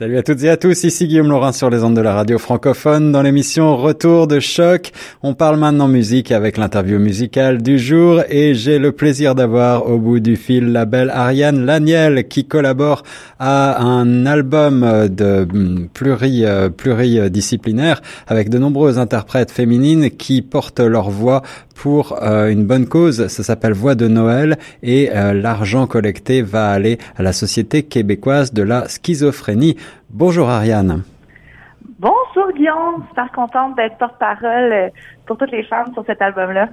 Salut à toutes et à tous, ici Guillaume Laurin sur les ondes de la radio francophone dans l'émission Retour de choc. On parle maintenant musique avec l'interview musicale du jour et j'ai le plaisir d'avoir au bout du fil la belle Ariane Laniel qui collabore à un album de hum, pluri, euh, pluridisciplinaire avec de nombreuses interprètes féminines qui portent leur voix pour euh, une bonne cause. Ça s'appelle Voix de Noël et euh, l'argent collecté va aller à la Société québécoise de la schizophrénie. Bonjour Ariane. Bonjour Guillaume, super contente d'être porte-parole euh, pour toutes les femmes sur cet album-là.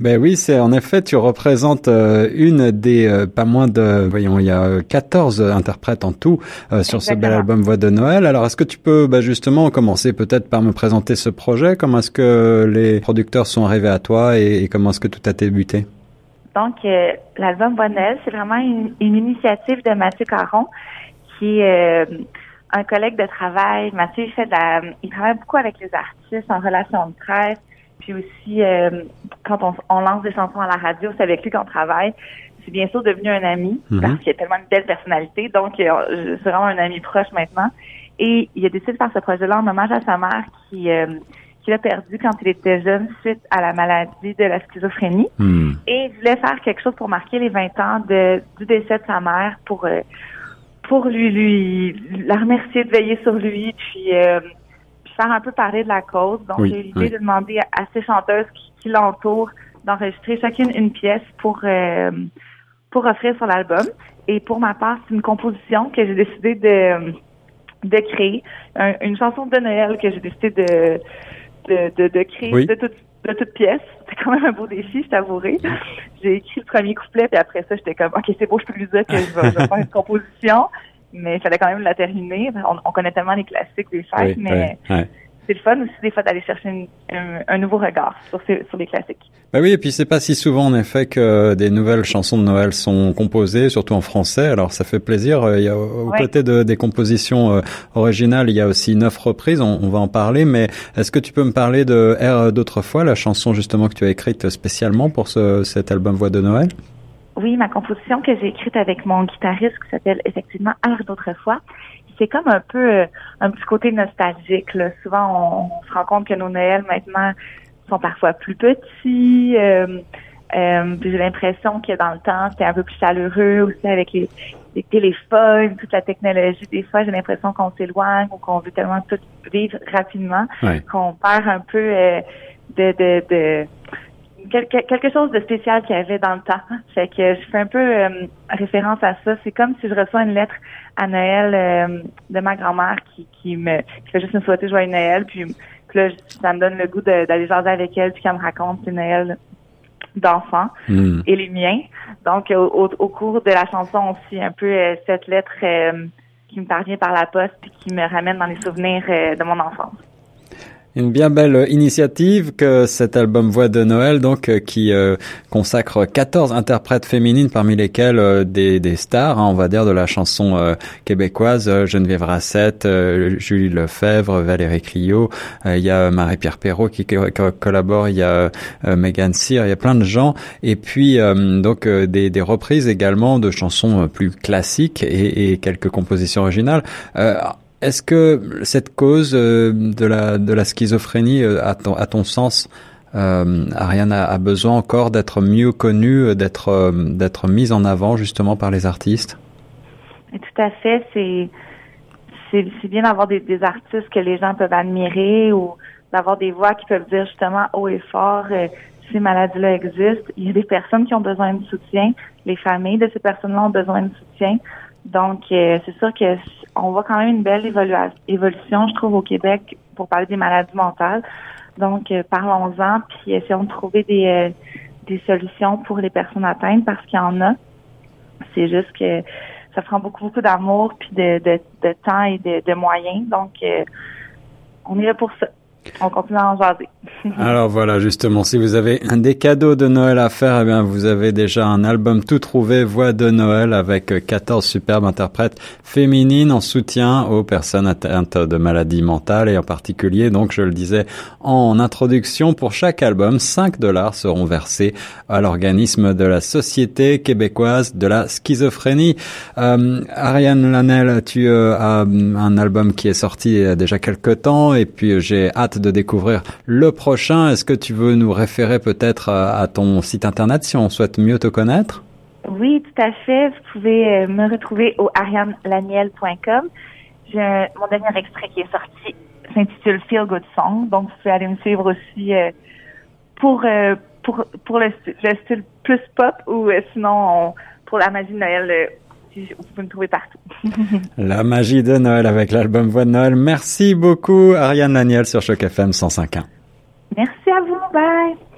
Ben oui, c'est en effet, tu représentes euh, une des euh, pas moins de, voyons, il y a 14 interprètes en tout sur ce bel album Voix de Noël. Alors, est-ce que tu peux ben, justement commencer peut-être par me présenter ce projet? Comment est-ce que les producteurs sont arrivés à toi et, comment est-ce que tout a débuté? Donc, l'album Voix de Noël, c'est vraiment une, une, initiative de Mathieu Caron qui un collègue de travail. Mathieu, il fait de la, il travaille beaucoup avec les artistes en relation de presse. Puis aussi, euh, quand on, on, lance des chansons à la radio, c'est avec lui qu'on travaille. C'est bien sûr devenu un ami mhm. parce qu'il a tellement une belle personnalité. Donc, euh, c'est vraiment un ami proche maintenant. Et il a décidé de faire ce projet-là en hommage à sa mère qui, euh, qui l'a perdu quand il était jeune suite à la maladie de la schizophrénie. Mhm. Et il voulait faire quelque chose pour marquer les 20 ans de, du décès de sa mère pour pour lui, lui, la remercier de veiller sur lui, puis, euh, faire un peu parler de la cause. Donc, j'ai l'idée de demander à, ces chanteuses qui, l'entourent d'enregistrer chacune une pièce pour euh, pour offrir sur l'album. Et pour ma part, c'est une composition que j'ai décidé de de créer, une chanson de Noël que j'ai décidé de de, de, créer de toute de toute pièce. C'était quand même un beau défi, je t'avouerai. J'ai écrit le premier couplet, puis après ça, j'étais comme, OK, c'est beau, je peux lui dire que je vais, faire une composition, mais il fallait quand même la terminer. On, connaît tellement les classiques des fêtes, mais c'est le fun aussi des fois d'aller chercher un, nouveau regard sur, sur les classiques. Bah oui, et puis c'est pas si souvent en effet que des nouvelles chansons de Noël sont composées, surtout en français. Alors ça fait plaisir. Il y a, aux côtés de, des compositions euh, originales, il y a aussi neuf reprises. On, va en parler, mais est-ce que tu peux me parler de Air d'autrefois, la chanson justement que tu as écrite spécialement pour ce, cet album Voix de Noël? Oui, ma composition que j'ai écrite avec mon guitariste qui s'appelle effectivement Air d'autrefois c'est comme un peu euh, un petit côté nostalgique. Là. Souvent, on, se rend compte que nos Noëls maintenant sont parfois plus petits. Euh, euh, j'ai l'impression que dans le temps, c'était un peu plus chaleureux aussi avec les, téléphones, toute la technologie. Des fois, j'ai l'impression qu'on s'éloigne ou qu'on veut tellement tout vivre rapidement qu'on perd un peu de, de, de quelque, chose de spécial qu'il y avait dans le temps. Fait que je fais un peu référence à ça. C'est comme si je reçois une lettre à Noël euh, de ma grand-mère qui, qui me qui fait juste me souhaiter joyeux Noël. Puis, là, ça me donne le goût d'aller jaser avec elle puis qu'elle me raconte ses Noël d'enfants hmm. et les miens. Donc, au, au, cours de la chanson aussi, un peu euh, cette lettre euh, qui me parvient par la poste puis qui me ramène dans les souvenirs de mon enfance. Une bien belle initiative que cet album Voix de Noël, donc euh, qui euh, consacre 14 interprètes féminines, parmi lesquelles euh, des, des, stars, hein, on va dire, de la chanson québécoise, Geneviève Rassette, Julie Lefebvre, Valérie Clio, il y a Marie-Pierre Perrault qui collabore, il y a Megan Cyr, il y a plein de gens, et puis donc des, des, reprises également de chansons plus classiques et, et quelques compositions originales. Est-ce que cette cause euh, de la de la schizophrénie, euh, à ton, à ton sens, euh, Ariane a, besoin encore d'être mieux connue, euh, d'être d'être mise en avant justement par les artistes? Tout à fait. C'est c'est bien d'avoir des, artistes que les gens peuvent admirer ou d'avoir des voix qui peuvent dire justement haut et fort ces maladies-là existent. Il y a des personnes qui ont besoin de soutien. Les familles de ces personnes-là ont besoin de soutien. Donc, c'est sûr que on voit quand même une belle évolution, je trouve, au Québec pour parler des maladies mentales. Donc, euh, parlons-en, puis essayons de trouver des, euh, des solutions pour les personnes atteintes parce qu'il y en a. C'est juste que ça prend beaucoup, beaucoup d'amour, puis de, de, de, temps et de, de moyens. Donc, euh, on est là pour ça. On continue à en. Alors voilà, justement, si vous avez un des cadeaux de Noël à faire, eh bien, vous avez déjà un album tout trouvé, Voix de Noël, avec 14 superbes interprètes féminines en soutien aux personnes atteintes de maladies mentales et en particulier, donc, je le disais en introduction, pour chaque album, 5 dollars seront versés à l'organisme de la Société québécoise de la schizophrénie. Euh, Ariane tu euh, as un album qui est sorti déjà temps et puis j'ai hâte de découvrir le prochain. Est-ce que tu veux nous référer peut-être à, ton site internet si on souhaite mieux te connaître? Oui, tout à fait. Vous pouvez euh, me retrouver au arianelaniel.com. Mon dernier extrait qui est sorti s'intitule Feel Good Song. Donc, vous pouvez aller me suivre aussi euh, pour, euh, pour, pour le, style plus pop ou sinon pour la magie de Noël vous pouvez me trouver partout. La magie de Noël avec l'album Voix de Noël. Merci beaucoup, Ariane Daniel sur Choc FM 105.1. Merci à vous. Bye.